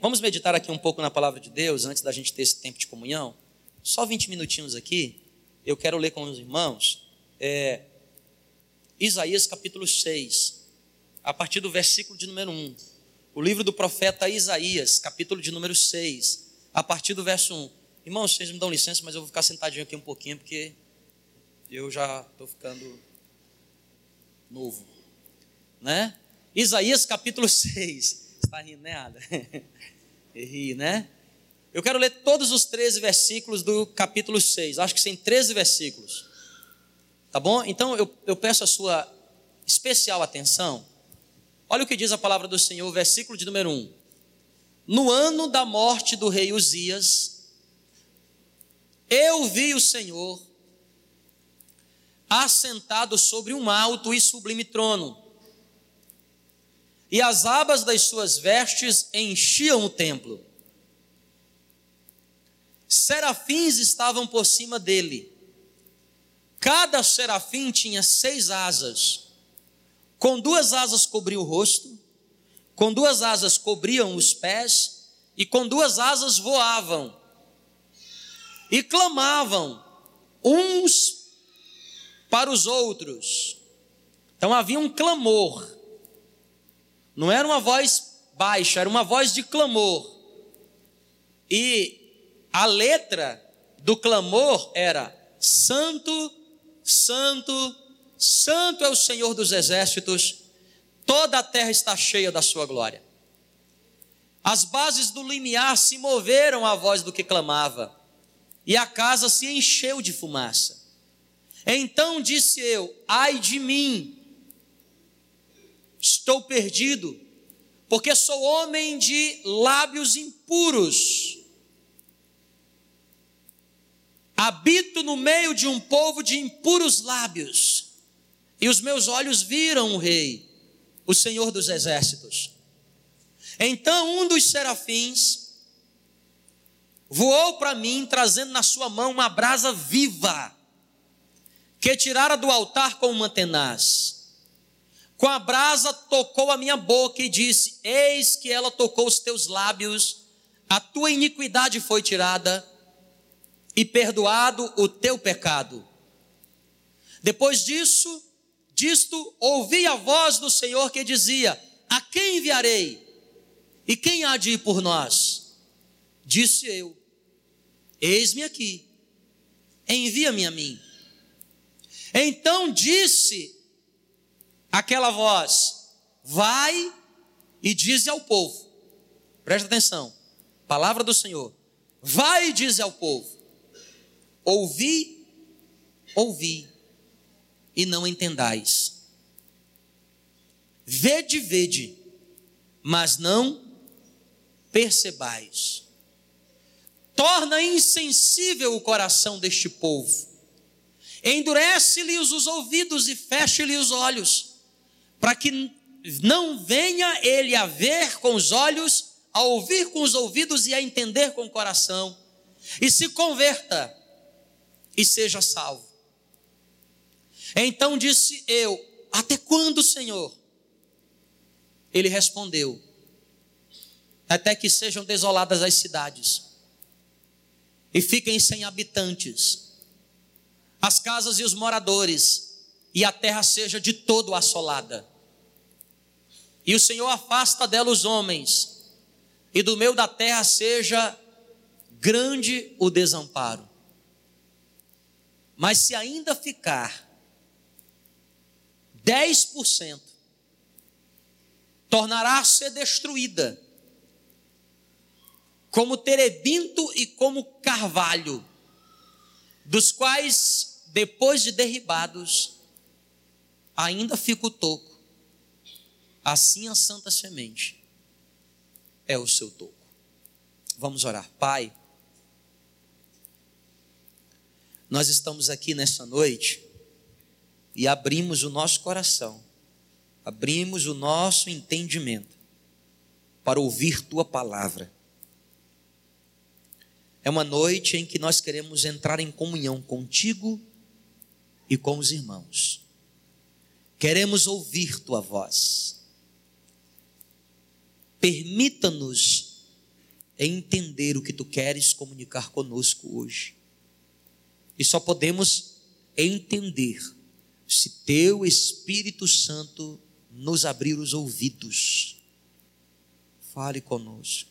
Vamos meditar aqui um pouco na palavra de Deus antes da gente ter esse tempo de comunhão? Só 20 minutinhos aqui. Eu quero ler com os irmãos. É, Isaías capítulo 6, a partir do versículo de número 1. O livro do profeta Isaías, capítulo de número 6, a partir do verso 1. Irmãos, vocês me dão licença, mas eu vou ficar sentadinho aqui um pouquinho, porque eu já estou ficando novo. Né? Isaías capítulo 6. Está rindo, né, Ada? Ri, né? Eu quero ler todos os 13 versículos do capítulo 6. Acho que tem 13 versículos. Tá bom? Então eu, eu peço a sua especial atenção. Olha o que diz a palavra do Senhor, versículo de número 1. No ano da morte do rei Uzias, eu vi o Senhor assentado sobre um alto e sublime trono, e as abas das suas vestes enchiam o templo. Serafins estavam por cima dele. Cada serafim tinha seis asas. Com duas asas cobria o rosto, com duas asas cobriam os pés, e com duas asas voavam. E clamavam uns para os outros. Então havia um clamor. Não era uma voz baixa, era uma voz de clamor. E a letra do clamor era: Santo, Santo, Santo é o Senhor dos exércitos, toda a terra está cheia da sua glória. As bases do limiar se moveram à voz do que clamava, e a casa se encheu de fumaça. Então disse eu: Ai de mim, estou perdido, porque sou homem de lábios impuros. Habito no meio de um povo de impuros lábios, e os meus olhos viram o Rei, o Senhor dos Exércitos. Então um dos serafins voou para mim, trazendo na sua mão uma brasa viva, que tirara do altar com uma tenaz. Com a brasa tocou a minha boca e disse: Eis que ela tocou os teus lábios, a tua iniquidade foi tirada e perdoado o teu pecado. Depois disso, disto, ouvi a voz do Senhor que dizia: A quem enviarei? E quem há de ir por nós? Disse eu: Eis-me aqui, envia-me a mim. Então disse aquela voz: Vai e dize ao povo. Presta atenção. Palavra do Senhor. Vai e dize ao povo: Ouvi, ouvi, e não entendais. Vede, vede, mas não percebais. Torna insensível o coração deste povo endurece-lhes os ouvidos e feche-lhe os olhos, para que não venha ele a ver com os olhos, a ouvir com os ouvidos e a entender com o coração, e se converta e seja salvo. Então disse eu: Até quando, Senhor? Ele respondeu: Até que sejam desoladas as cidades e fiquem sem habitantes as casas e os moradores, e a terra seja de todo assolada. E o Senhor afasta dela os homens, e do meio da terra seja grande o desamparo. Mas se ainda ficar 10%, tornará a ser destruída, como terebinto e como carvalho, dos quais depois de derribados, ainda fica o toco. Assim a santa semente é o seu toco. Vamos orar. Pai, nós estamos aqui nessa noite e abrimos o nosso coração, abrimos o nosso entendimento para ouvir tua palavra. É uma noite em que nós queremos entrar em comunhão contigo e com os irmãos. Queremos ouvir tua voz. Permita-nos entender o que tu queres comunicar conosco hoje. E só podemos entender se teu Espírito Santo nos abrir os ouvidos. Fale conosco.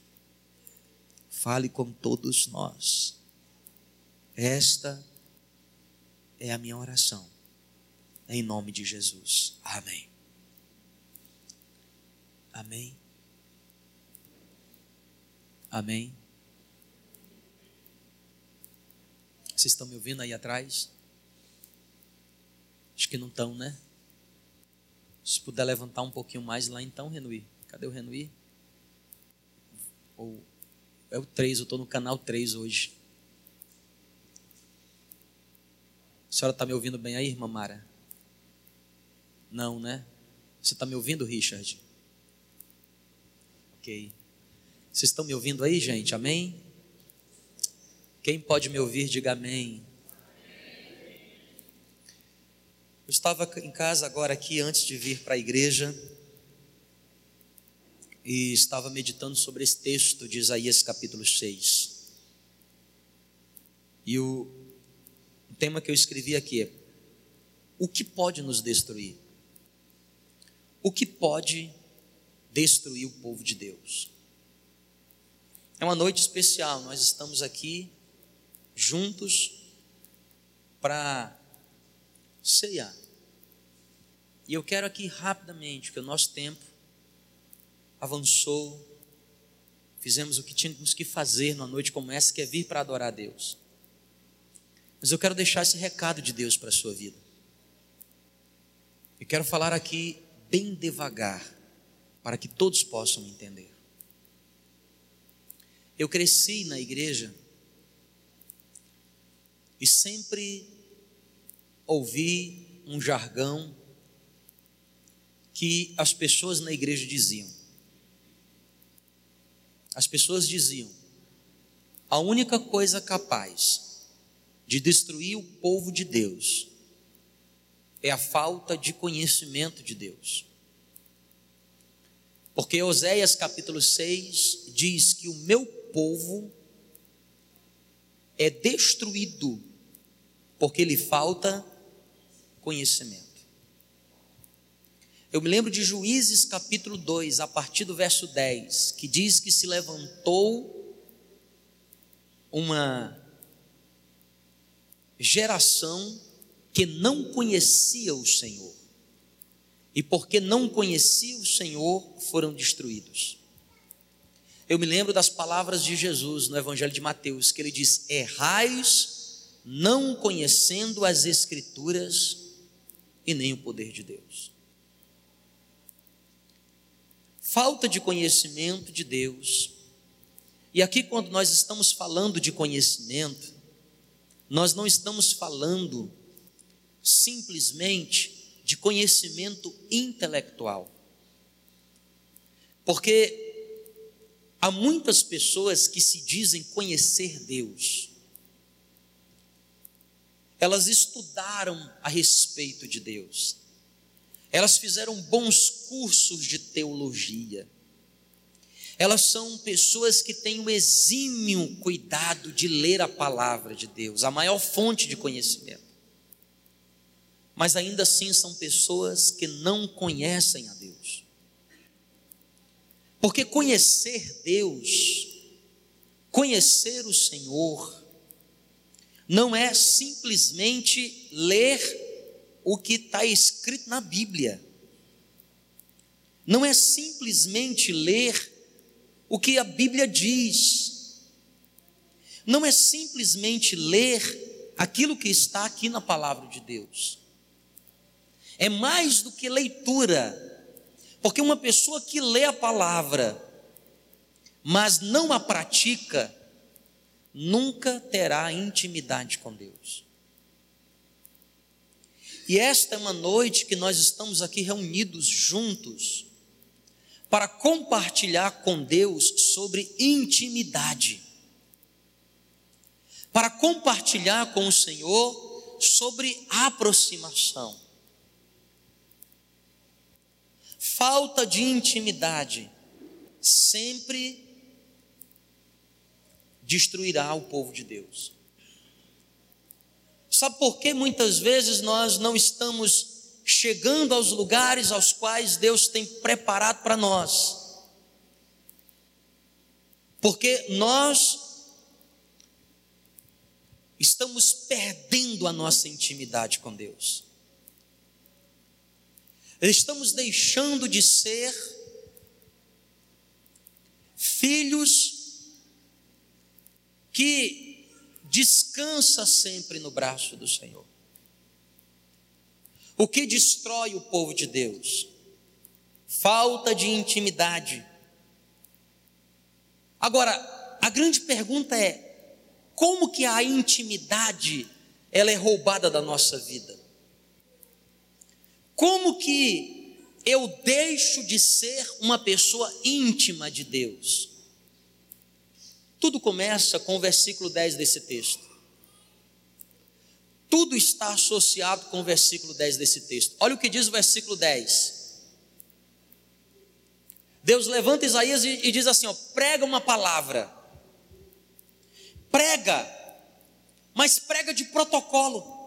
Fale com todos nós. Esta é a minha oração. Em nome de Jesus. Amém. Amém. Amém. Vocês estão me ouvindo aí atrás? Acho que não estão, né? Se puder levantar um pouquinho mais lá então, Renui. Cadê o Renui? Ou é o 3, eu estou no canal 3 hoje. A senhora está me ouvindo bem aí, irmã Mara? Não, né? Você está me ouvindo, Richard? Ok. Vocês estão me ouvindo aí, gente? Amém? Quem pode me ouvir, diga amém. Eu estava em casa agora aqui antes de vir para a igreja e estava meditando sobre esse texto de Isaías capítulo 6. E o, tema que eu escrevi aqui é: O que pode nos destruir? O que pode destruir o povo de Deus? É uma noite especial, nós estamos aqui juntos para ceiar. E eu quero aqui rapidamente, que o nosso tempo avançou, fizemos o que tínhamos que fazer numa noite como essa, que é vir para adorar a Deus. Mas eu quero deixar esse recado de Deus para a sua vida. E quero falar aqui bem devagar, para que todos possam entender. Eu cresci na igreja e sempre ouvi um jargão que as pessoas na igreja diziam. As pessoas diziam: a única coisa capaz de destruir o povo de Deus é a falta de conhecimento de Deus. Porque Oséias capítulo 6 diz que o meu povo é destruído porque lhe falta conhecimento. Eu me lembro de Juízes capítulo 2, a partir do verso 10, que diz que se levantou uma geração que não conhecia o Senhor. E porque não conhecia o Senhor, foram destruídos. Eu me lembro das palavras de Jesus no Evangelho de Mateus, que ele diz: Errais não conhecendo as Escrituras e nem o poder de Deus falta de conhecimento de Deus. E aqui, quando nós estamos falando de conhecimento, nós não estamos falando simplesmente de conhecimento intelectual. Porque há muitas pessoas que se dizem conhecer Deus. Elas estudaram a respeito de Deus, elas fizeram bons cursos de teologia. Elas são pessoas que têm o exímio cuidado de ler a palavra de Deus, a maior fonte de conhecimento. Mas ainda assim são pessoas que não conhecem a Deus. Porque conhecer Deus, conhecer o Senhor, não é simplesmente ler o que está escrito na Bíblia. Não é simplesmente ler o que a Bíblia diz. Não é simplesmente ler aquilo que está aqui na palavra de Deus. É mais do que leitura. Porque uma pessoa que lê a palavra, mas não a pratica, nunca terá intimidade com Deus. E esta é uma noite que nós estamos aqui reunidos juntos para compartilhar com Deus sobre intimidade, para compartilhar com o Senhor sobre aproximação. Falta de intimidade sempre destruirá o povo de Deus. Sabe por que muitas vezes nós não estamos chegando aos lugares aos quais Deus tem preparado para nós? Porque nós estamos perdendo a nossa intimidade com Deus. Estamos deixando de ser filhos que descansa sempre no braço do Senhor. O que destrói o povo de Deus? Falta de intimidade. Agora, a grande pergunta é: como que a intimidade ela é roubada da nossa vida? Como que eu deixo de ser uma pessoa íntima de Deus? Tudo começa com o versículo 10 desse texto. Tudo está associado com o versículo 10 desse texto. Olha o que diz o versículo 10. Deus levanta Isaías e, e diz assim: ó, prega uma palavra. Prega, mas prega de protocolo.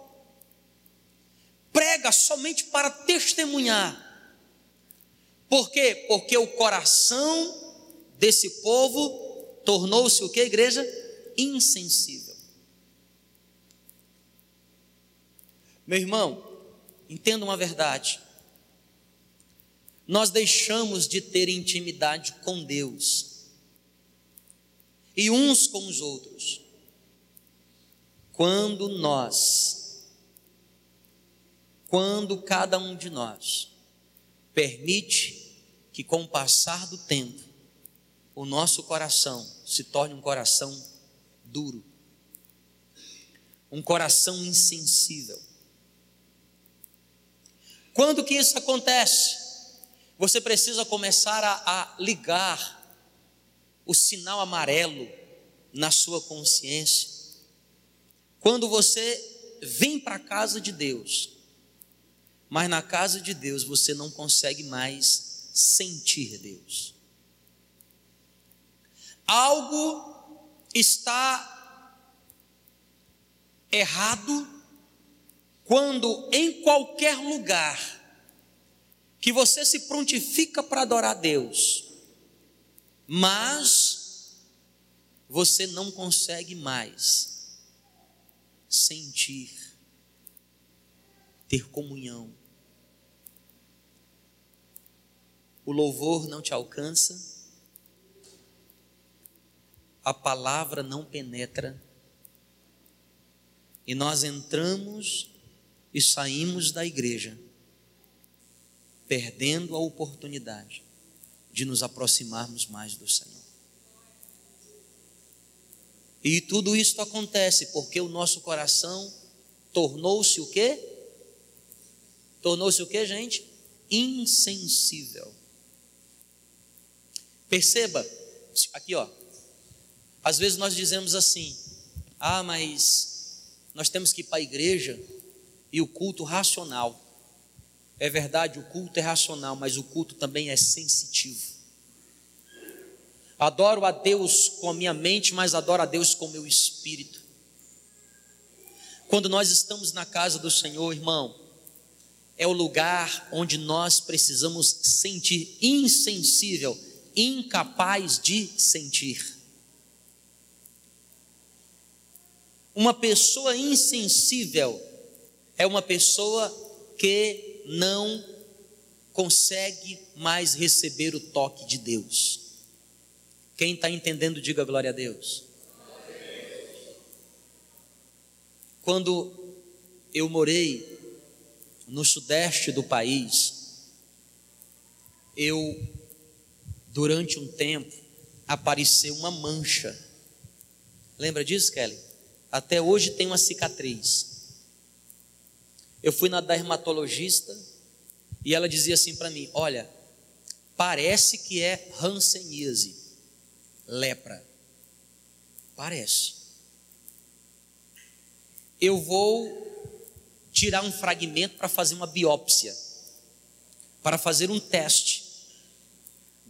Prega somente para testemunhar. Por quê? Porque o coração desse povo tornou-se o que, igreja? Insensível. Meu irmão, entenda uma verdade. Nós deixamos de ter intimidade com Deus e uns com os outros quando nós, quando cada um de nós permite que com o passar do tempo o nosso coração se torne um coração duro, um coração insensível. Quando que isso acontece? Você precisa começar a, a ligar o sinal amarelo na sua consciência. Quando você vem para a casa de Deus, mas na casa de Deus você não consegue mais sentir Deus algo está errado quando em qualquer lugar que você se prontifica para adorar Deus, mas você não consegue mais sentir, ter comunhão. O louvor não te alcança, a palavra não penetra e nós entramos e saímos da igreja, perdendo a oportunidade de nos aproximarmos mais do Senhor. E tudo isso acontece porque o nosso coração tornou-se o quê? Tornou-se o quê, gente? Insensível. Perceba, aqui ó, às vezes nós dizemos assim: ah, mas nós temos que ir para a igreja e o culto racional. É verdade, o culto é racional, mas o culto também é sensitivo. Adoro a Deus com a minha mente, mas adoro a Deus com o meu espírito. Quando nós estamos na casa do Senhor, irmão, é o lugar onde nós precisamos sentir insensível, incapaz de sentir. Uma pessoa insensível é uma pessoa que não consegue mais receber o toque de Deus. Quem está entendendo, diga glória a Deus. Quando eu morei no sudeste do país, eu, durante um tempo, apareceu uma mancha. Lembra disso, Kelly? Até hoje tem uma cicatriz. Eu fui na dermatologista e ela dizia assim para mim: Olha, parece que é hanseníase, lepra. Parece. Eu vou tirar um fragmento para fazer uma biópsia, para fazer um teste.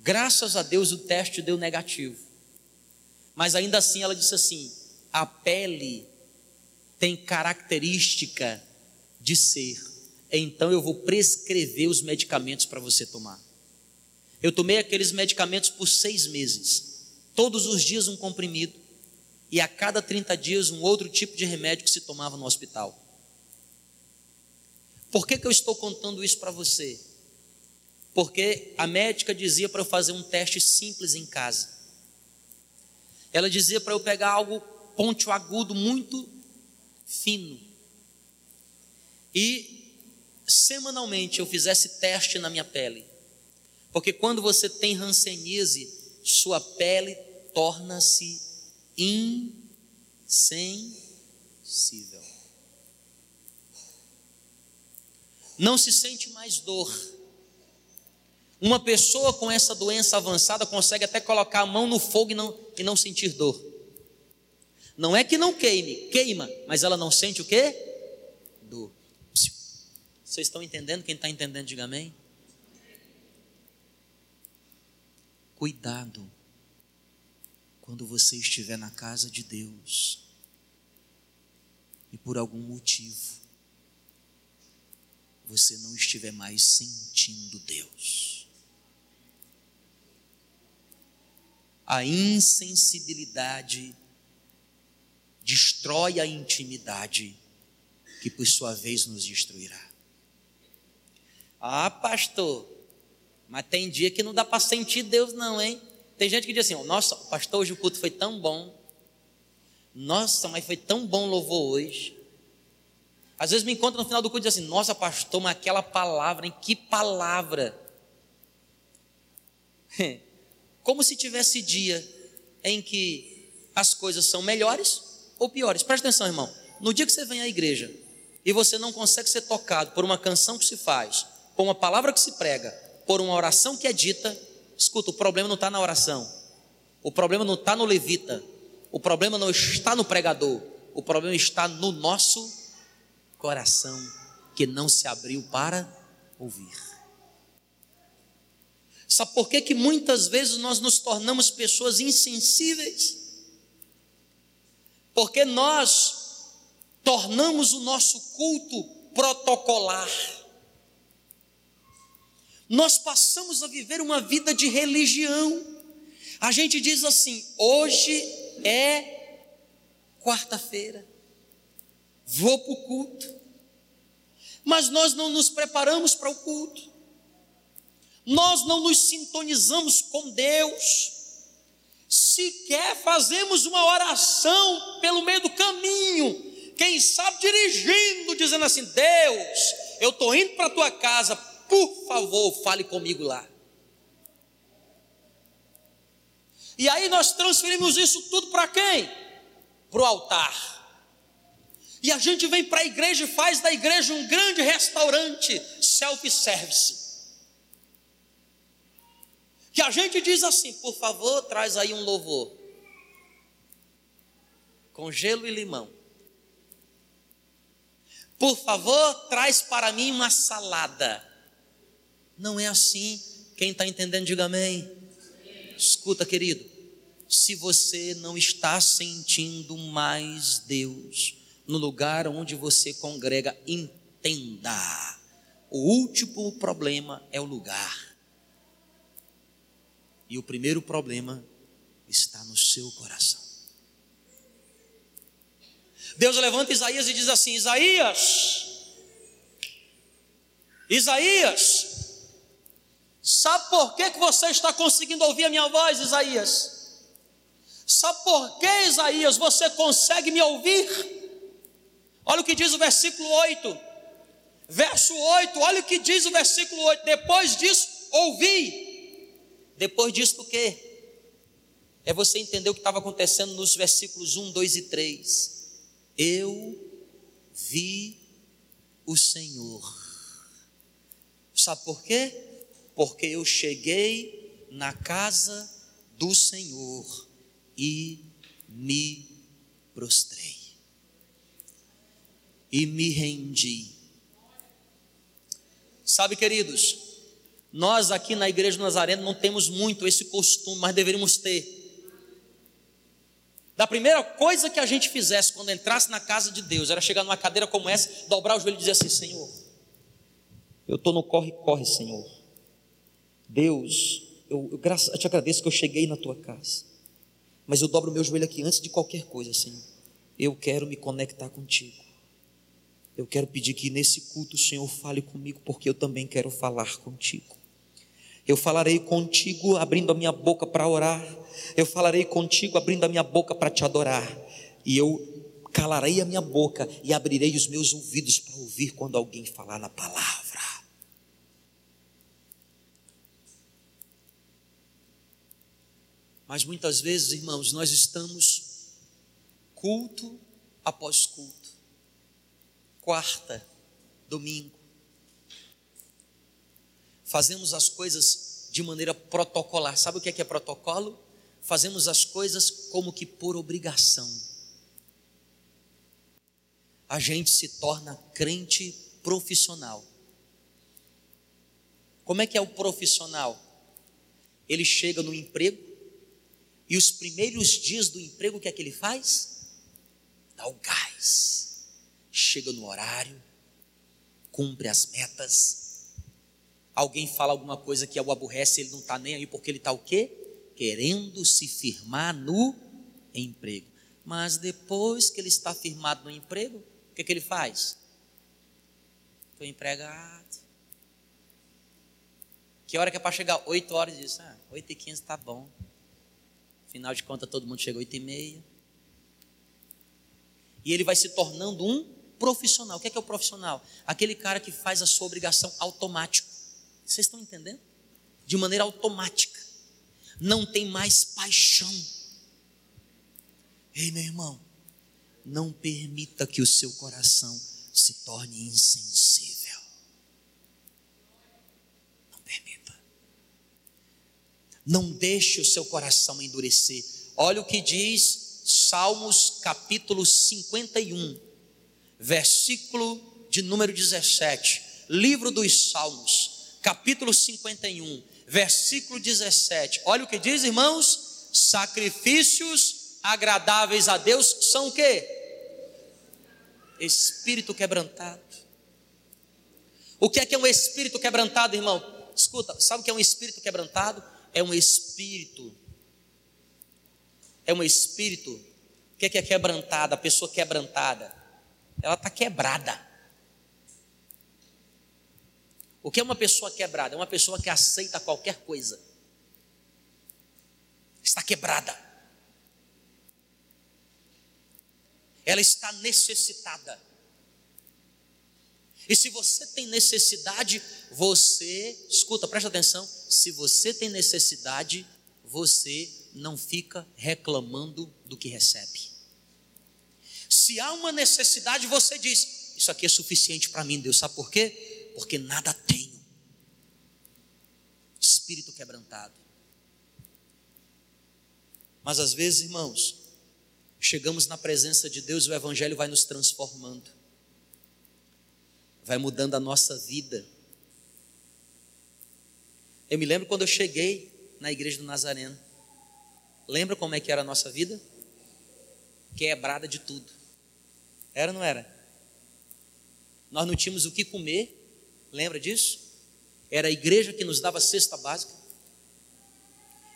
Graças a Deus o teste deu negativo. Mas ainda assim ela disse assim: a pele tem característica de ser. Então eu vou prescrever os medicamentos para você tomar. Eu tomei aqueles medicamentos por seis meses, todos os dias um comprimido, e a cada 30 dias um outro tipo de remédio que se tomava no hospital. Por que, que eu estou contando isso para você? Porque a médica dizia para eu fazer um teste simples em casa. Ela dizia para eu pegar algo ponto agudo muito fino. E semanalmente eu fizesse teste na minha pele. Porque quando você tem hanseníase, sua pele torna-se insensível. Não se sente mais dor. Uma pessoa com essa doença avançada consegue até colocar a mão no fogo e não, e não sentir dor. Não é que não queime, queima, mas ela não sente o quê? Dor. Vocês estão entendendo? Quem está entendendo, diga amém. Cuidado quando você estiver na casa de Deus e por algum motivo você não estiver mais sentindo Deus. A insensibilidade destrói a intimidade, que por sua vez nos destruirá. Ah, pastor, mas tem dia que não dá para sentir Deus, não, hein? Tem gente que diz assim: Nossa, pastor, hoje o culto foi tão bom. Nossa, mas foi tão bom louvor hoje. Às vezes me encontra no final do culto e diz assim: Nossa, pastor, mas aquela palavra, em que palavra? Como se tivesse dia em que as coisas são melhores ou piores. Presta atenção, irmão. No dia que você vem à igreja e você não consegue ser tocado por uma canção que se faz, por uma palavra que se prega, por uma oração que é dita, escuta, o problema não está na oração, o problema não está no levita, o problema não está no pregador, o problema está no nosso coração que não se abriu para ouvir. Sabe por que, que muitas vezes nós nos tornamos pessoas insensíveis? Porque nós tornamos o nosso culto protocolar. Nós passamos a viver uma vida de religião. A gente diz assim: hoje é quarta-feira vou para o culto. Mas nós não nos preparamos para o culto, nós não nos sintonizamos com Deus, sequer fazemos uma oração pelo meio do caminho, quem sabe dirigindo, dizendo assim: Deus, eu estou indo para a tua casa, por favor, fale comigo lá. E aí nós transferimos isso tudo para quem? Para o altar. E a gente vem para a igreja e faz da igreja um grande restaurante self-service. Que a gente diz assim, por favor, traz aí um louvor. Com gelo e limão. Por favor, traz para mim uma salada. Não é assim. Quem está entendendo, diga amém. Escuta, querido. Se você não está sentindo mais Deus, no lugar onde você congrega, entenda. O último problema é o lugar. E o primeiro problema está no seu coração. Deus levanta Isaías e diz assim: Isaías, Isaías, sabe por que, que você está conseguindo ouvir a minha voz, Isaías? Sabe por que, Isaías, você consegue me ouvir? Olha o que diz o versículo 8. Verso 8, olha o que diz o versículo 8. Depois disso, ouvi. Depois disso, o quê? É você entender o que estava acontecendo nos versículos 1, 2 e 3. Eu vi o Senhor. Sabe por quê? Porque eu cheguei na casa do Senhor e me prostrei e me rendi. Sabe, queridos, nós aqui na Igreja do Nazareno não temos muito esse costume, mas deveríamos ter. da primeira coisa que a gente fizesse quando entrasse na casa de Deus, era chegar numa cadeira como essa, dobrar o joelho e dizer assim: Senhor, eu estou no corre-corre, Senhor. Deus, eu, eu, eu te agradeço que eu cheguei na tua casa, mas eu dobro o meu joelho aqui antes de qualquer coisa, Senhor. Eu quero me conectar contigo. Eu quero pedir que nesse culto o Senhor fale comigo, porque eu também quero falar contigo. Eu falarei contigo abrindo a minha boca para orar. Eu falarei contigo abrindo a minha boca para te adorar. E eu calarei a minha boca e abrirei os meus ouvidos para ouvir quando alguém falar na palavra. Mas muitas vezes, irmãos, nós estamos culto após culto, quarta, domingo, fazemos as coisas de maneira protocolar. Sabe o que é, que é protocolo? Fazemos as coisas como que por obrigação. A gente se torna crente profissional. Como é que é o profissional? Ele chega no emprego e os primeiros dias do emprego, o que é que ele faz? Dá o gás. Chega no horário, cumpre as metas, alguém fala alguma coisa que o aborrece, ele não está nem aí, porque ele está o quê? Querendo se firmar no emprego. Mas depois que ele está firmado no emprego, o que, que ele faz? Estou empregado. Que hora que é para chegar? 8 horas diz, ah, 8 e 15 está bom. Afinal de contas, todo mundo chega 8 e meia. E ele vai se tornando um profissional. O que é, que é o profissional? Aquele cara que faz a sua obrigação automático. Vocês estão entendendo? De maneira automática. Não tem mais paixão. Ei, meu irmão, não permita que o seu coração se torne insensível. Não permita. Não deixe o seu coração endurecer. Olha o que diz Salmos capítulo 51, versículo de número 17. Livro dos Salmos capítulo 51, versículo 17. Olha o que diz, irmãos: sacrifícios agradáveis a Deus são o quê? Espírito quebrantado. O que é que é um espírito quebrantado, irmão? Escuta, sabe o que é um espírito quebrantado? É um espírito. É um espírito. O que é que é quebrantado? A pessoa quebrantada. Ela está quebrada. O que é uma pessoa quebrada? É uma pessoa que aceita qualquer coisa. Está quebrada. Ela está necessitada. E se você tem necessidade, você, escuta, presta atenção. Se você tem necessidade, você não fica reclamando do que recebe. Se há uma necessidade, você diz: Isso aqui é suficiente para mim, Deus. Sabe por quê? Porque nada tenho. Espírito quebrantado. Mas às vezes, irmãos, chegamos na presença de Deus e o Evangelho vai nos transformando, vai mudando a nossa vida. Eu me lembro quando eu cheguei na igreja do Nazareno. Lembra como é que era a nossa vida? Quebrada de tudo. Era ou não era? Nós não tínhamos o que comer, Lembra disso? Era a igreja que nos dava cesta básica.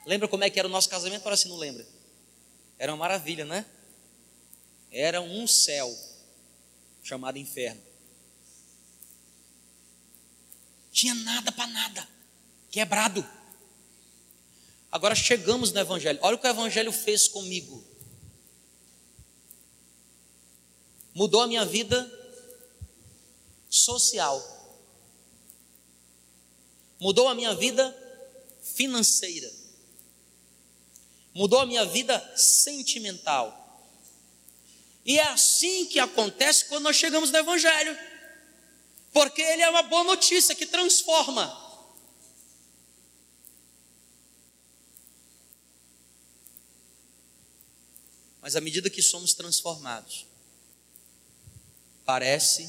Lembra como é que era o nosso casamento? Para se não lembra. Era uma maravilha, né? Era um céu chamado inferno. Tinha nada para nada, quebrado. Agora chegamos no Evangelho. Olha o que o Evangelho fez comigo. Mudou a minha vida social mudou a minha vida financeira, mudou a minha vida sentimental. E é assim que acontece quando nós chegamos no Evangelho, porque ele é uma boa notícia que transforma. Mas à medida que somos transformados, parece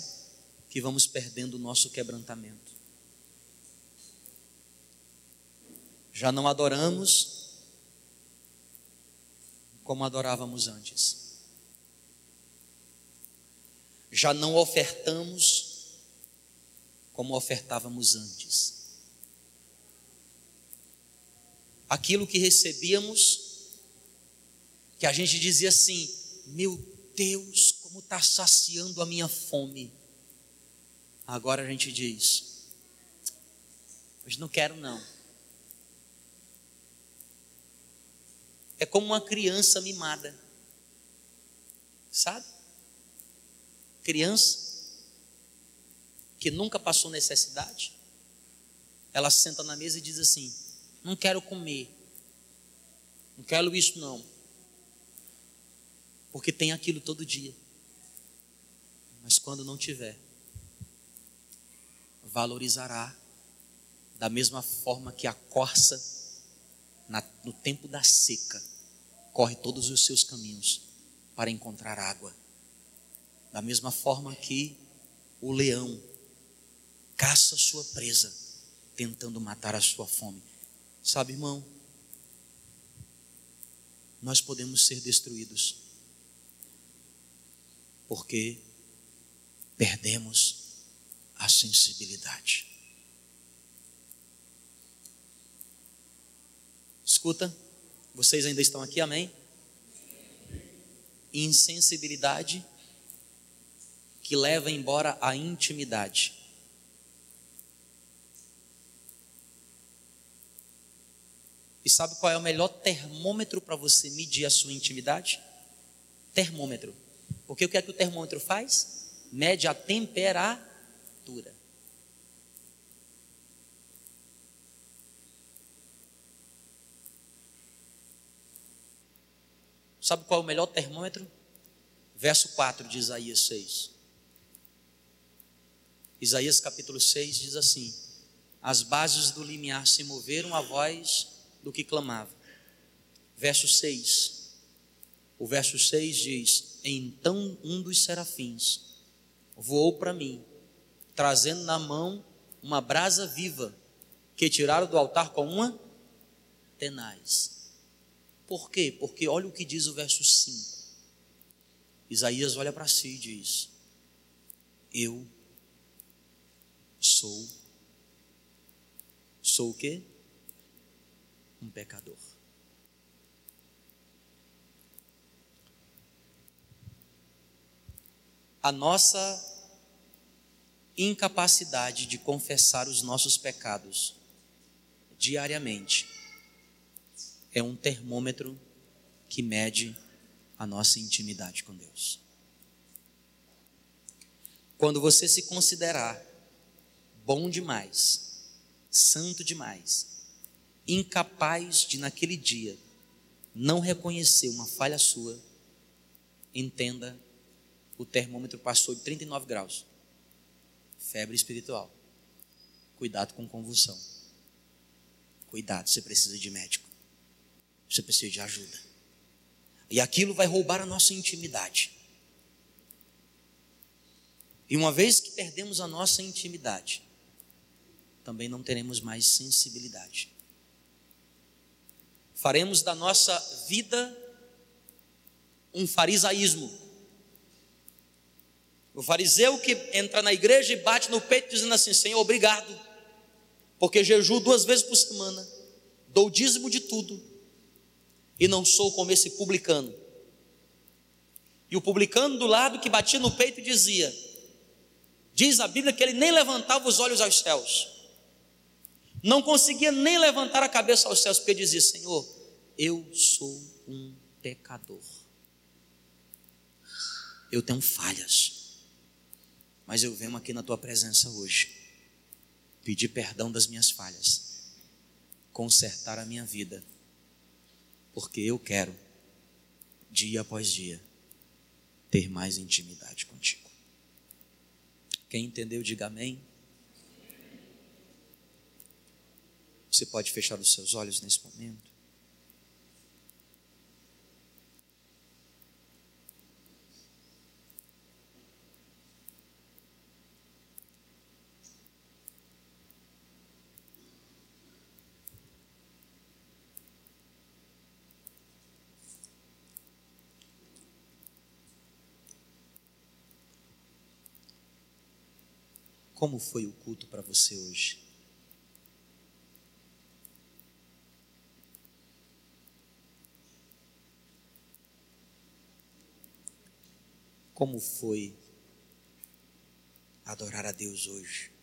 que vamos perdendo o nosso quebrantamento. Já não adoramos como adorávamos antes. Já não ofertamos como ofertávamos antes. Aquilo que recebíamos, que a gente dizia assim: meu Deus, como está saciando a minha fome. Agora a gente diz: hoje não quero não. É como uma criança mimada. Sabe? Criança que nunca passou necessidade. Ela senta na mesa e diz assim: Não quero comer. Não quero isso não. Porque tem aquilo todo dia. Mas quando não tiver, valorizará da mesma forma que a corça na, no tempo da seca, corre todos os seus caminhos para encontrar água. Da mesma forma que o leão caça sua presa, tentando matar a sua fome. Sabe, irmão, nós podemos ser destruídos, porque perdemos a sensibilidade. Escuta, vocês ainda estão aqui, amém? Insensibilidade que leva embora a intimidade. E sabe qual é o melhor termômetro para você medir a sua intimidade? Termômetro. Porque o que é que o termômetro faz? Mede a temperatura. Sabe qual é o melhor termômetro? Verso 4 de Isaías 6. Isaías capítulo 6 diz assim: As bases do limiar se moveram à voz do que clamava. Verso 6. O verso 6 diz: Então um dos serafins voou para mim, trazendo na mão uma brasa viva, que tiraram do altar com uma tenaz. Por quê? Porque olha o que diz o verso 5. Isaías olha para si e diz: Eu sou. Sou o quê? Um pecador. A nossa incapacidade de confessar os nossos pecados diariamente é um termômetro que mede a nossa intimidade com Deus. Quando você se considerar bom demais, santo demais, incapaz de naquele dia não reconhecer uma falha sua, entenda, o termômetro passou de 39 graus. Febre espiritual. Cuidado com convulsão. Cuidado, você precisa de médico. Você precisa de ajuda. E aquilo vai roubar a nossa intimidade. E uma vez que perdemos a nossa intimidade, também não teremos mais sensibilidade. Faremos da nossa vida um farisaísmo. O fariseu que entra na igreja e bate no peito dizendo assim: Senhor, obrigado, porque jejuo duas vezes por semana, dou dízimo de tudo, e não sou como esse publicano. E o publicano do lado que batia no peito dizia: Diz a Bíblia que ele nem levantava os olhos aos céus, não conseguia nem levantar a cabeça aos céus, porque dizia: Senhor, eu sou um pecador, eu tenho falhas, mas eu venho aqui na tua presença hoje, pedir perdão das minhas falhas, consertar a minha vida porque eu quero, dia após dia, ter mais intimidade contigo. Quem entendeu, diga amém. Você pode fechar os seus olhos nesse momento. Como foi o culto para você hoje? Como foi adorar a Deus hoje?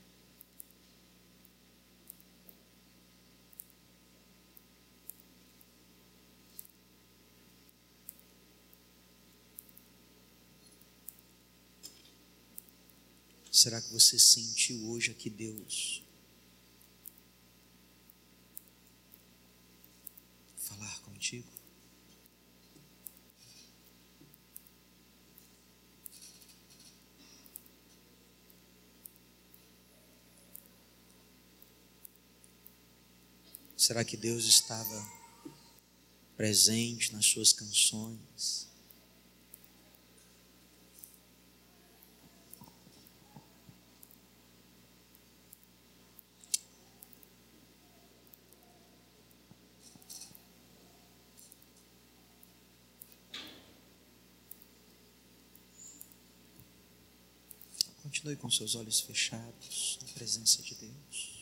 Será que você sentiu hoje aqui Deus falar contigo? Será que Deus estava presente nas suas canções? Continue com seus olhos fechados na presença de Deus.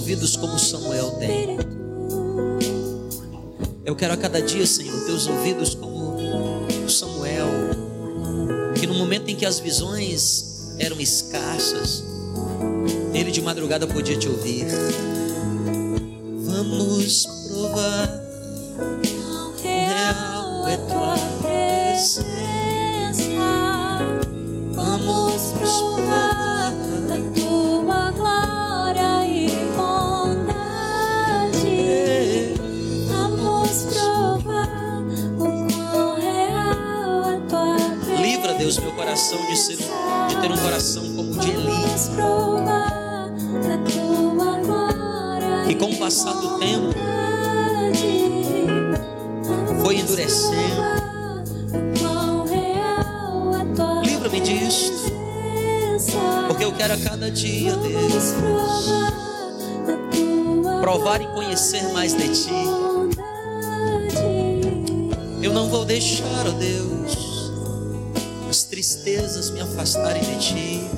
Ouvidos como Samuel tem. Eu quero a cada dia, Senhor, ter os ouvidos como Samuel, que no momento em que as visões eram escassas, ele de madrugada podia te ouvir. Vamos provar. Quão real é tua presença. Vamos provar de, ser, de ter um coração como o de Eli. E com o passar do tempo, foi endurecendo. Livra-me disto, porque eu quero a cada dia, Deus, provar e conhecer mais de Ti. Eu não vou deixar, ó Deus, tristezas me afastarem de Ti.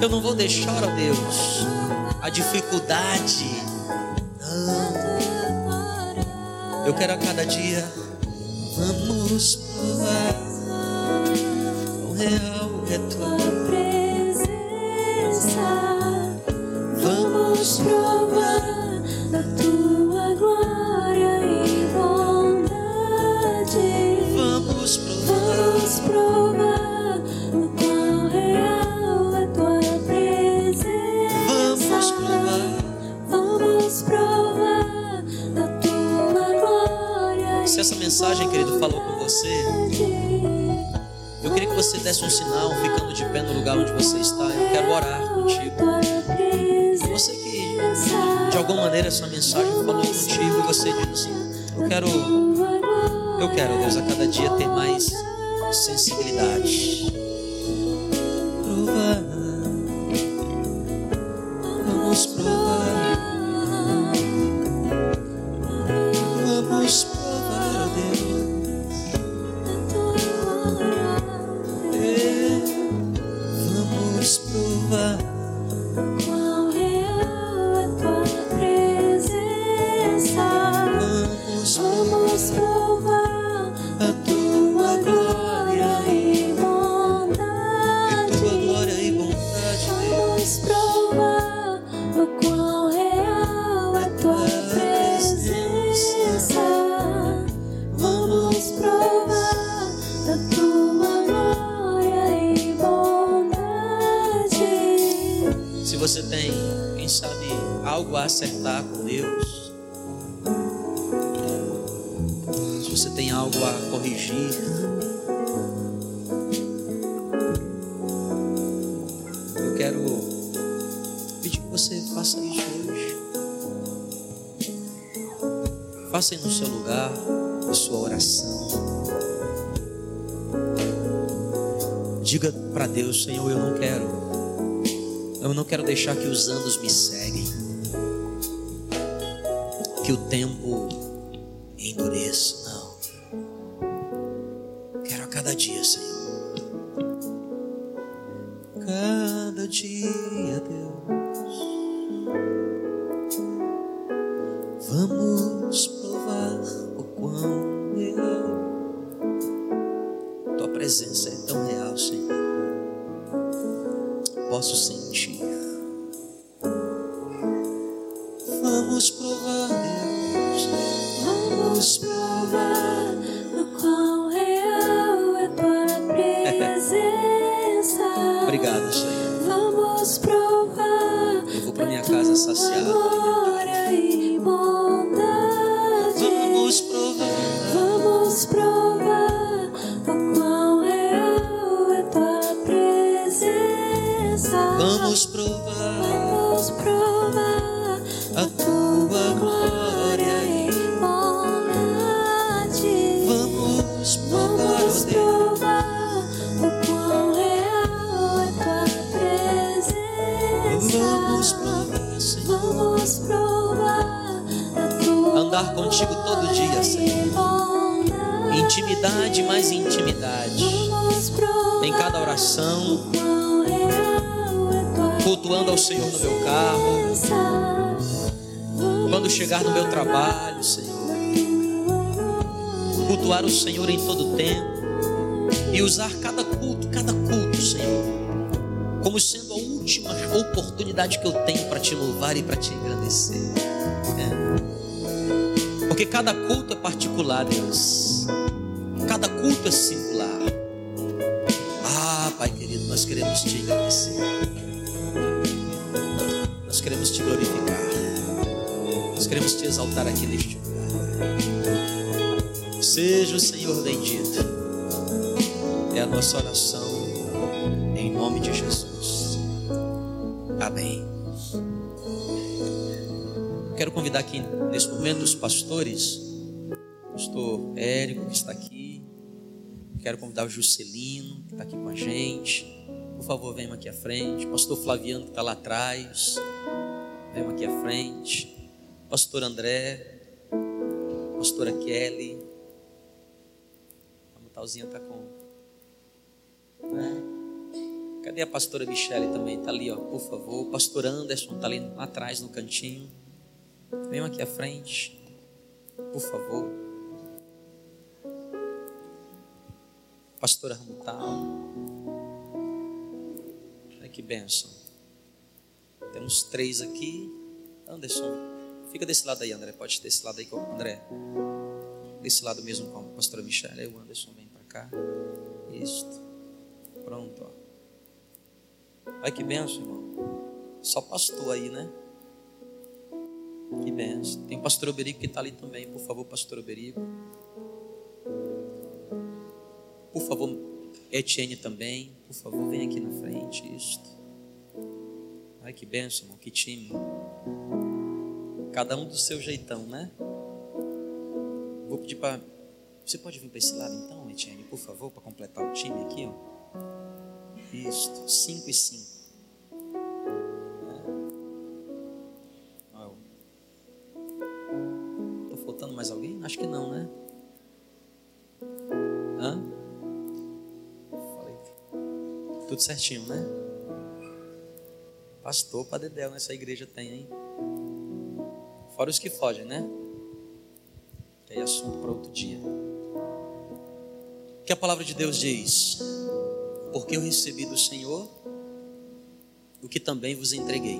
Eu não vou deixar, ó Deus, a dificuldade. Não. Eu quero a cada dia. Vamos provar o real é eu queria que você desse um sinal, ficando de pé no lugar onde você está. Eu quero orar contigo. Você que de alguma maneira essa mensagem falou contigo e você diz Eu quero, eu quero, Deus, a cada dia ter mais sensibilidade. Faça aí no seu lugar a sua oração. Diga para Deus, Senhor, eu não quero eu não quero deixar que os anos me seguem, que o tempo Vamos provar Vamos provar a tua glória. e bondade. Vamos provar, Vamos provar o quão real é tua presença. Vamos provar, Senhor. Vamos provar a tua Andar contigo todo dia, Senhor. Intimidade mais intimidade. Vamos provar Em cada oração, cultuando ao Senhor no meu carro. Quando chegar no meu trabalho, Senhor. Cultuar o Senhor em todo tempo. E usar cada culto, cada culto, Senhor. como sendo a última oportunidade que eu tenho para te louvar e para te engrandecer. É. Porque cada culto é particular, Deus. Cada culto é singular. Ah, Pai querido, nós queremos te agradecer. Exaltar aqui neste lugar. Seja o Senhor bendito. É a nossa oração em nome de Jesus. Amém. Quero convidar aqui nesse momento os pastores, pastor Érico que está aqui, quero convidar o Juscelino que está aqui com a gente. Por favor, venham aqui à frente. Pastor Flaviano que está lá atrás, venham aqui à frente. Pastor André, pastora Kelly. A Mutalzinha está com. Né? Cadê a pastora Michele também? Está ali, ó, por favor. Pastor Anderson está ali atrás no cantinho. Venham aqui à frente, por favor. Pastora Ramutal. Olha que bênção. Temos três aqui. Anderson, fica desse lado aí, André. Pode desse lado aí com o André. Desse lado mesmo com a pastora Michelle. Aí o Anderson vem para cá. Isso. Pronto, ó. Olha que benção, irmão. Só pastor aí, né? Que benção. Tem o pastor Oberico que está ali também. Por favor, pastor Oberico. Por favor, Etienne também. Por favor, vem aqui na frente. Isto. Ai, que benção, irmão. Que time. Cada um do seu jeitão, né? Vou pedir para. Você pode vir para esse lado então, Etienne, por favor, para completar o time aqui, ó. Isto, 5 e 5. Está faltando mais alguém? Acho que não, né? Hã? Falei. Tudo certinho, né? Pastor para Dedéu nessa igreja tem, hein? Fora os que fogem, né? É assunto para outro dia. O que a palavra de Deus diz? porque eu recebi do Senhor o que também vos entreguei.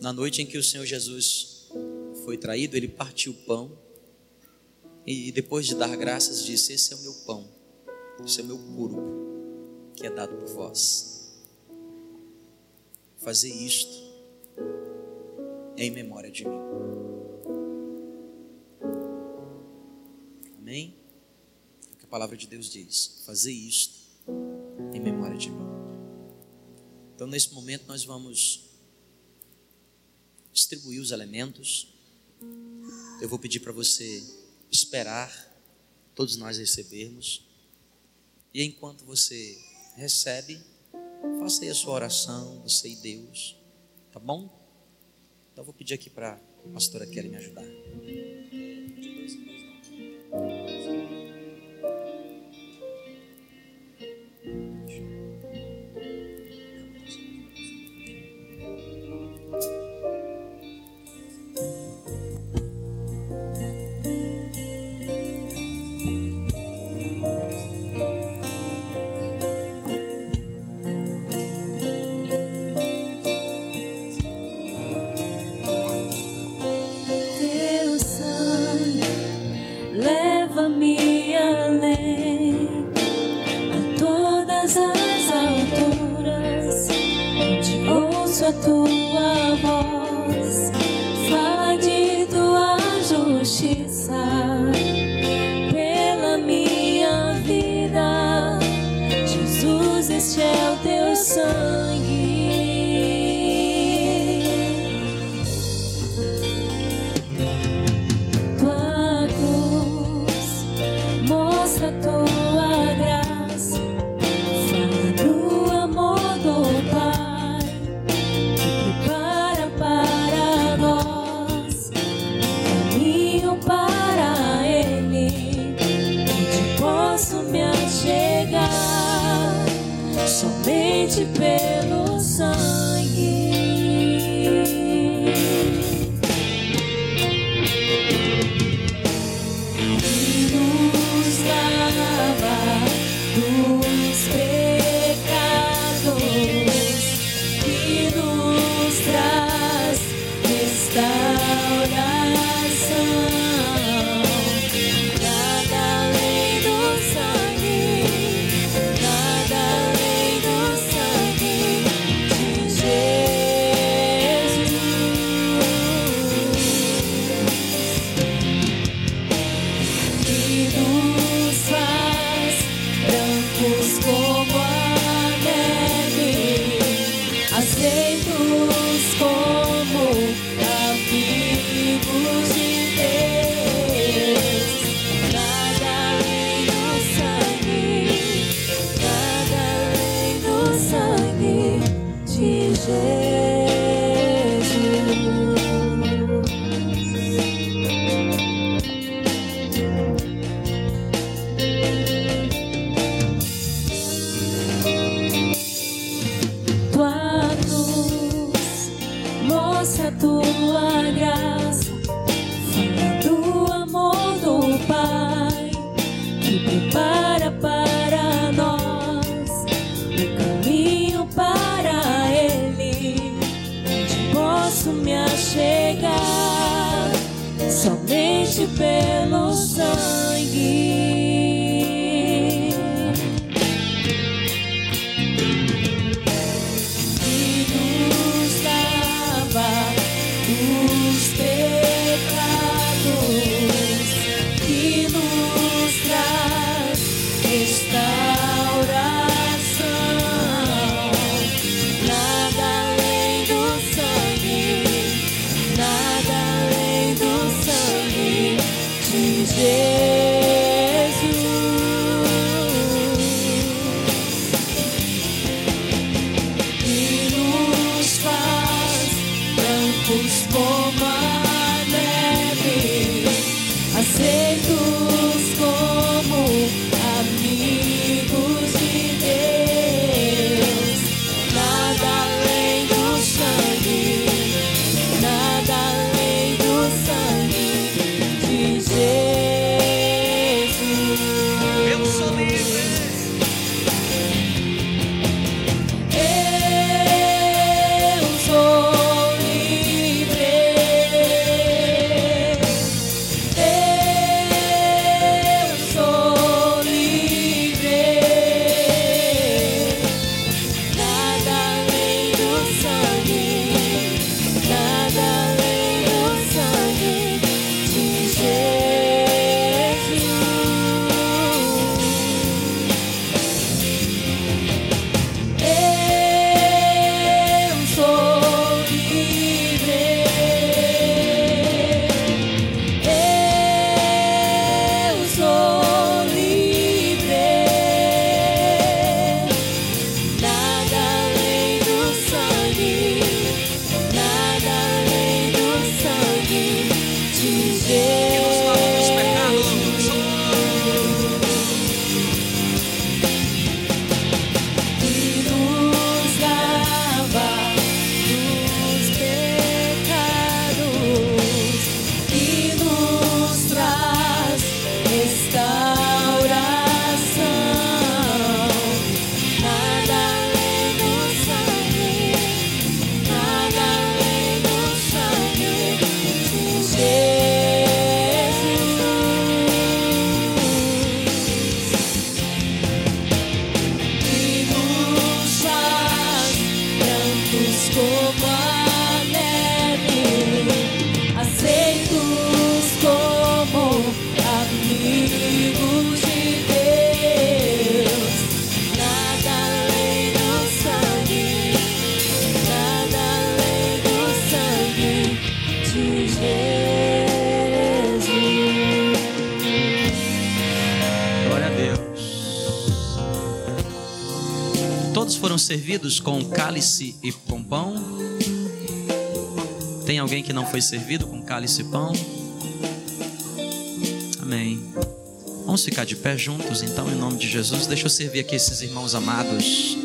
Na noite em que o Senhor Jesus foi traído, ele partiu o pão e depois de dar graças disse: Esse é o meu pão, esse é o meu corpo que é dado por vós. Fazer isto em memória de mim. Amém? A palavra de Deus diz: fazer isto em memória de mim. Então, nesse momento, nós vamos distribuir os elementos. Eu vou pedir para você esperar todos nós recebermos. E enquanto você recebe, faça aí a sua oração, você e Deus. Tá bom? Então, eu vou pedir aqui para a pastora Kelly me ajudar. todos foram servidos com cálice e com pão? Tem alguém que não foi servido com cálice e pão? Amém. Vamos ficar de pé juntos, então, em nome de Jesus. Deixa eu servir aqui esses irmãos amados.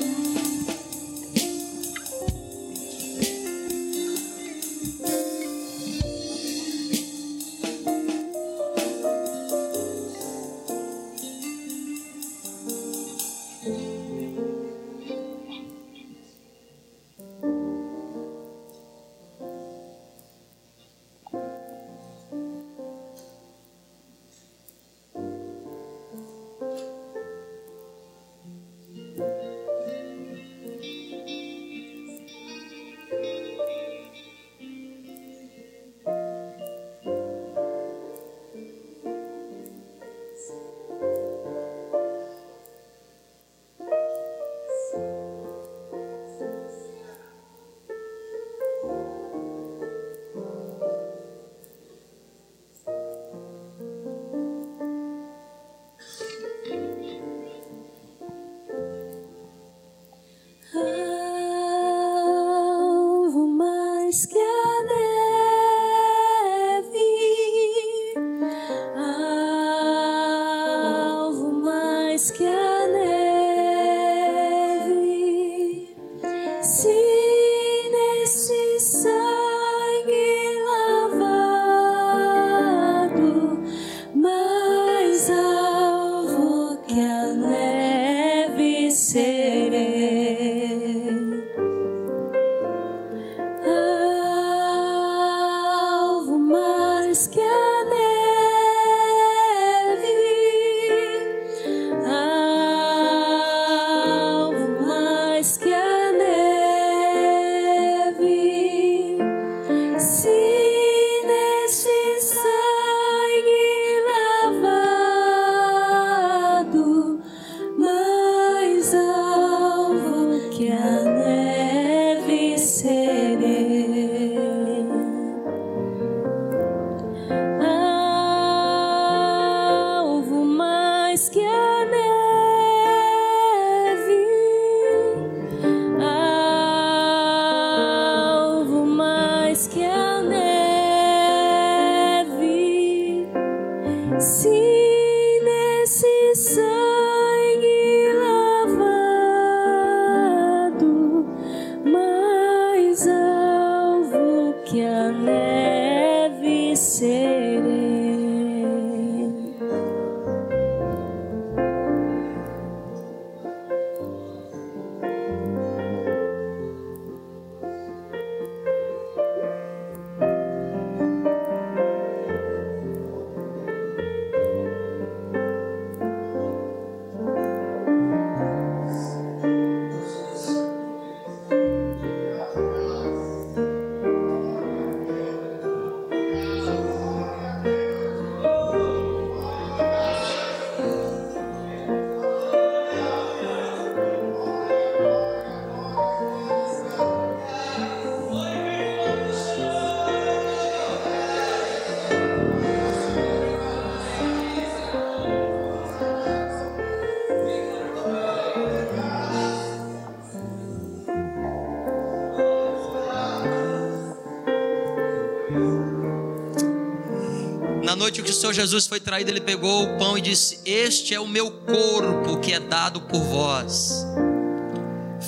Noite que o Senhor Jesus foi traído, ele pegou o pão e disse: Este é o meu corpo que é dado por vós.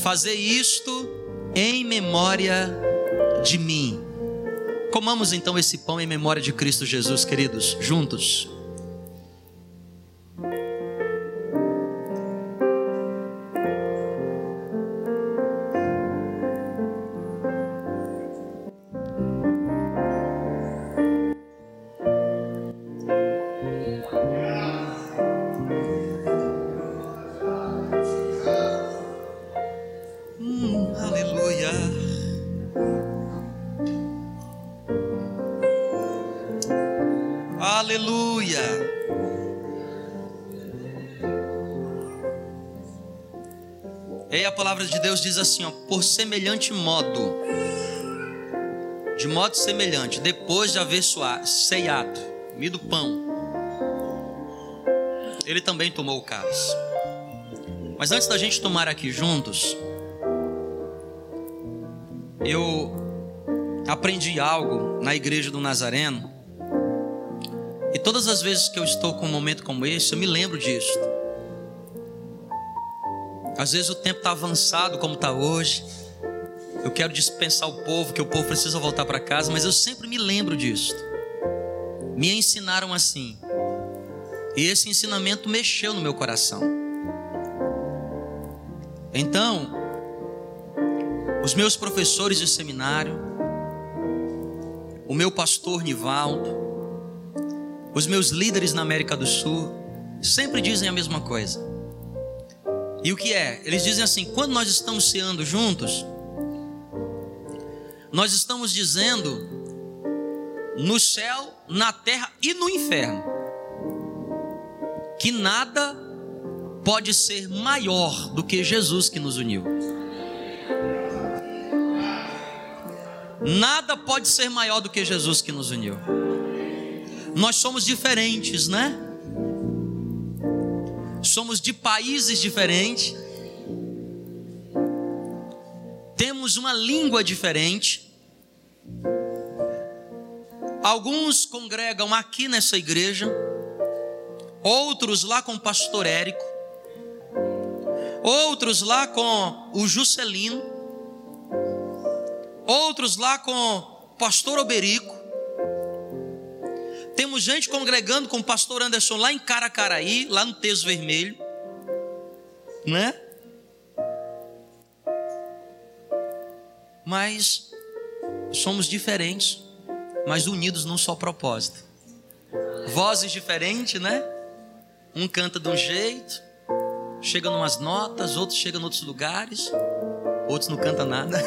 Fazer isto em memória de mim. Comamos então esse pão em memória de Cristo Jesus, queridos, juntos. Diz assim, ó, por semelhante modo, de modo semelhante, depois de haver ceiado, comido pão, ele também tomou o cálice. Mas antes da gente tomar aqui juntos, eu aprendi algo na igreja do Nazareno, e todas as vezes que eu estou com um momento como esse, eu me lembro disso. Às vezes o tempo está avançado como está hoje. Eu quero dispensar o povo, que o povo precisa voltar para casa, mas eu sempre me lembro disso. Me ensinaram assim. E esse ensinamento mexeu no meu coração. Então, os meus professores de seminário, o meu pastor Nivaldo, os meus líderes na América do Sul, sempre dizem a mesma coisa. E o que é? Eles dizem assim: quando nós estamos ceando juntos, nós estamos dizendo no céu, na terra e no inferno que nada pode ser maior do que Jesus que nos uniu. Nada pode ser maior do que Jesus que nos uniu. Nós somos diferentes, né? Somos de países diferentes, temos uma língua diferente. Alguns congregam aqui nessa igreja, outros lá com o pastor Érico, outros lá com o Juscelino, outros lá com pastor Oberico. Temos gente congregando com o pastor Anderson lá em Caracaraí, lá no Teso Vermelho, né? Mas somos diferentes, mas unidos num só propósito. Vozes diferentes, né? Um canta de um jeito, chega numas notas, outros chegam em outros lugares, outros não cantam nada.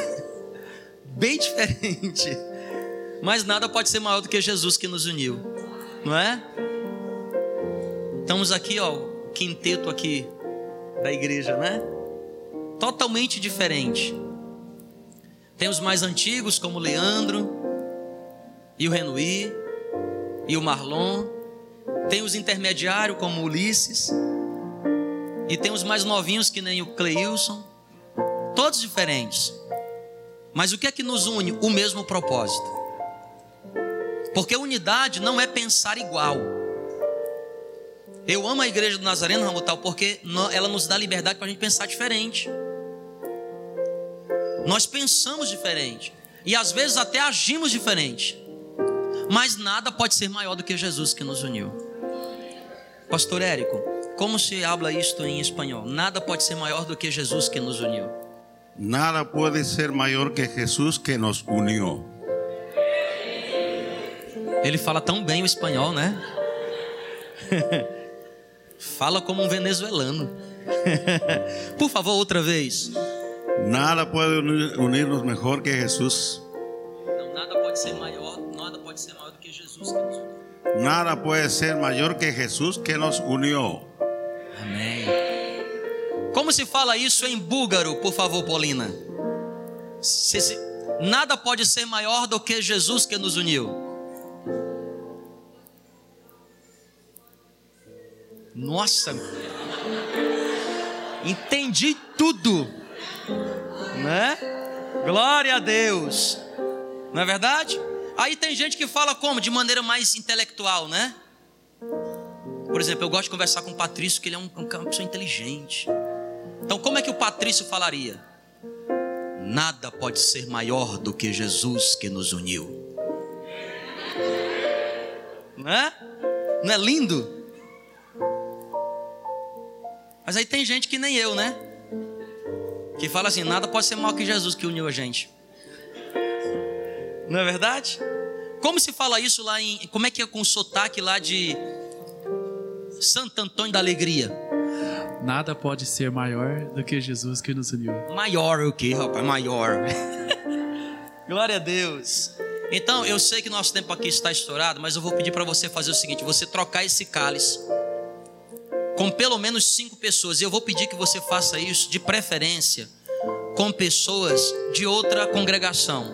Bem diferente. Mas nada pode ser maior do que Jesus que nos uniu, não é? Estamos aqui, ó, quinteto aqui da igreja, né? Totalmente diferente. Tem os mais antigos, como Leandro, e o Renuí, e o Marlon. Tem os intermediários, como Ulisses. E tem os mais novinhos, que nem o Cleilson. Todos diferentes. Mas o que é que nos une? O mesmo propósito. Porque unidade não é pensar igual. Eu amo a igreja do Nazareno Ramutal porque ela nos dá liberdade para a gente pensar diferente. Nós pensamos diferente. E às vezes até agimos diferente. Mas nada pode ser maior do que Jesus que nos uniu. Pastor Érico, como se habla isto em espanhol? Nada pode ser maior do que Jesus que nos uniu. Nada pode ser maior que Jesus que nos uniu. Ele fala tão bem o espanhol, né? fala como um venezuelano. Por favor, outra vez. Nada pode unir-nos melhor que Jesus. Não, nada pode ser maior, nada pode ser maior do que Jesus que nos uniu. Nada pode ser maior que Jesus que nos uniu. Amém. Como se fala isso em búlgaro, por favor, Paulina? Se, se, nada pode ser maior do que Jesus que nos uniu. Nossa, entendi tudo, né? Glória a Deus, não é verdade? Aí tem gente que fala como? De maneira mais intelectual, né? Por exemplo, eu gosto de conversar com o Patrício, que ele é um, uma pessoa inteligente. Então, como é que o Patrício falaria? Nada pode ser maior do que Jesus que nos uniu. Não é? Não é lindo? Mas aí tem gente que nem eu, né? Que fala assim: nada pode ser maior que Jesus que uniu a gente. Não é verdade? Como se fala isso lá em. Como é que é com o sotaque lá de Santo Antônio da Alegria? Nada pode ser maior do que Jesus que nos uniu. Maior o que, rapaz? Maior. Glória a Deus. Então, eu sei que nosso tempo aqui está estourado, mas eu vou pedir para você fazer o seguinte: você trocar esse cálice com pelo menos cinco pessoas. E eu vou pedir que você faça isso de preferência com pessoas de outra congregação,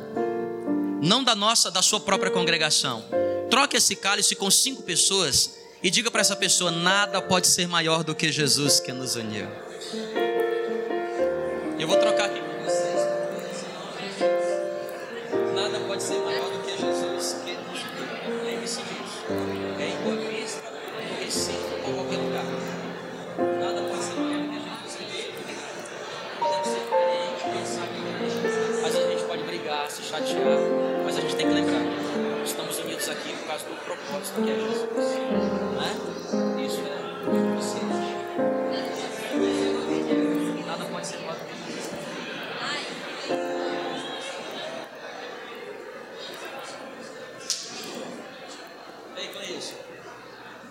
não da nossa, da sua própria congregação. Troque esse cálice com cinco pessoas e diga para essa pessoa: nada pode ser maior do que Jesus que nos uniu. Eu vou trocar aqui se chatear, mas a gente tem que lembrar. Estamos unidos aqui por causa do propósito que é Jesus. Não é? Isso é suficiente. Nada pode ser maior do que Jesus. Ei, Cleison.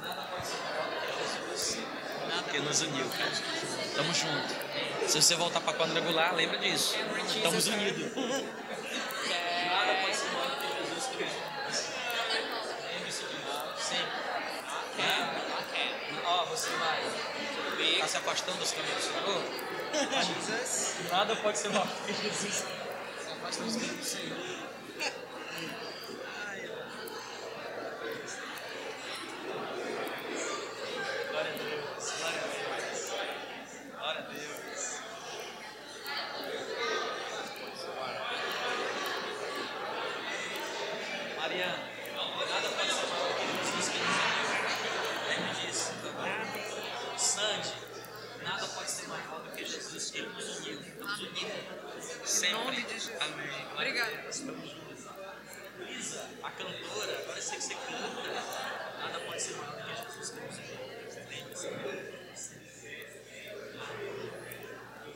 Nada pode ser maior do que Jesus. Nada que nos uniu. Tamo junto. Se você voltar para quadrangular, lembra disso. Estamos unidos. Nada pode ser maior do que Jesus que nos uniu. Lembre-se disso. Sim. É? Ó, você vai. Afastando dos caminhos do Senhor? Nada pode ser maior que Jesus. Se afasta dos caminhos do Senhor. Glória a Deus, glória a Deus, glória a Deus. Mariana, nada pode ser maior do que Jesus que nos uniu. Lembre disso. Sandy, nada pode ser maior do que Jesus que nos uniu. Estamos unidos. Sempre. Amém. Obrigado. Estamos juntos. Isa, a cantora, agora eu sei que você canta. Nada pode ser maior do que Jesus Cristo.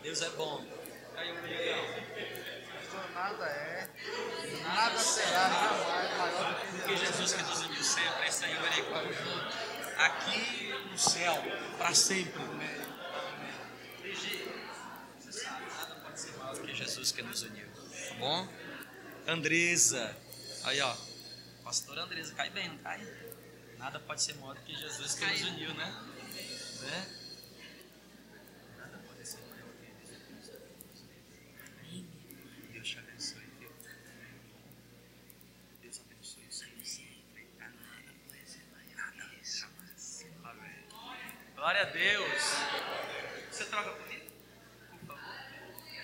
Deus é bom. Caiu um legal. Nada é, nada será jamais maior do que Porque Jesus que nos uniu sempre, esse aí eu verei com Aqui no céu, para sempre. Ligia, você sabe, nada pode ser maior do que Jesus que nos uniu. Tá bom? Andresa. Aí, ó. Pastora Andresa, cai bem, não cai? Nada pode ser maior do que Jesus que nos uniu, né? né? Nada pode ser maior do que Jesus. Deus te abençoe, viu? Deus abençoe o Senhor sempre. Nada pode ser maior Jesus. Amém. Glória a Deus. Você troca comigo? Por favor.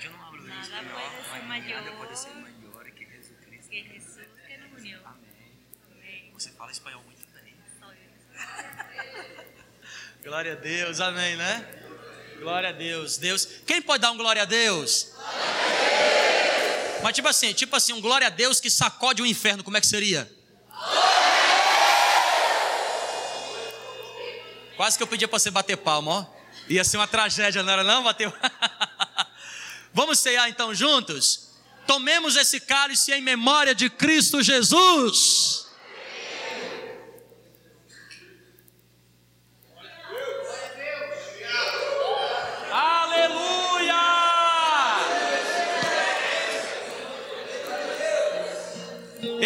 Eu não abro. Nada maior. Nada pode ser maior que Jesus Cristo. Que Jesus que nos uniu. Amém. Amém. Você fala espanhol muito bem. Glória a Deus, amém, né? Glória a Deus. Deus. Quem pode dar um glória a Deus? Mas tipo assim, tipo assim, um glória a Deus que sacode o inferno, como é que seria? Quase que eu pedia para você bater palma, ó. Ia ser uma tragédia, não era não? Bater. Vamos cear então juntos? Tomemos esse cálice em memória de Cristo Jesus.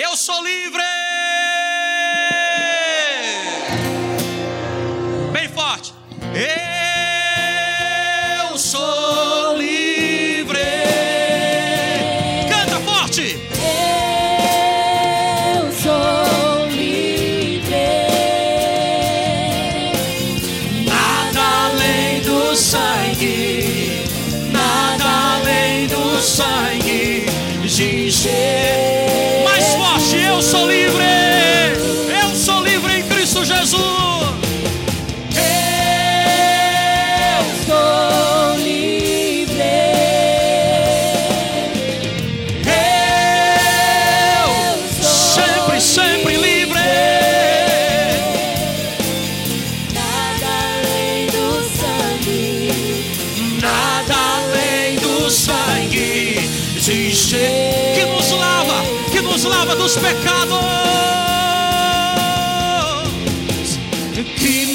Eu sou livre! Que nos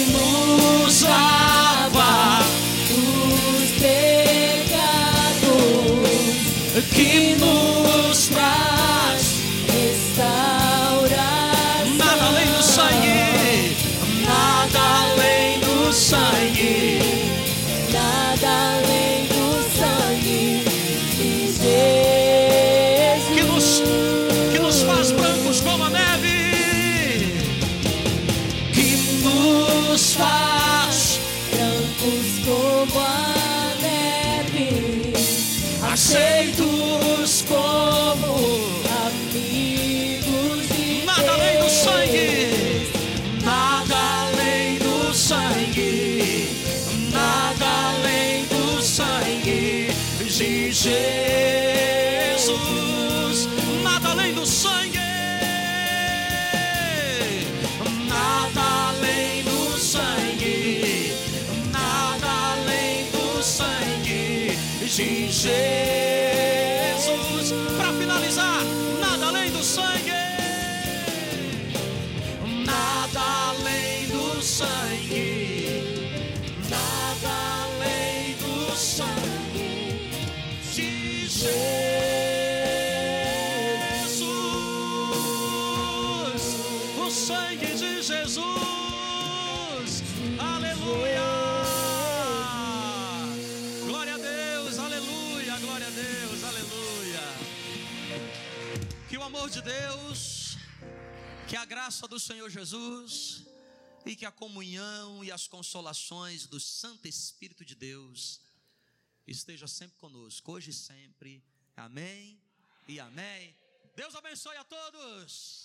do Senhor Jesus e que a comunhão e as consolações do Santo Espírito de Deus esteja sempre conosco, hoje e sempre. Amém e amém. Deus abençoe a todos.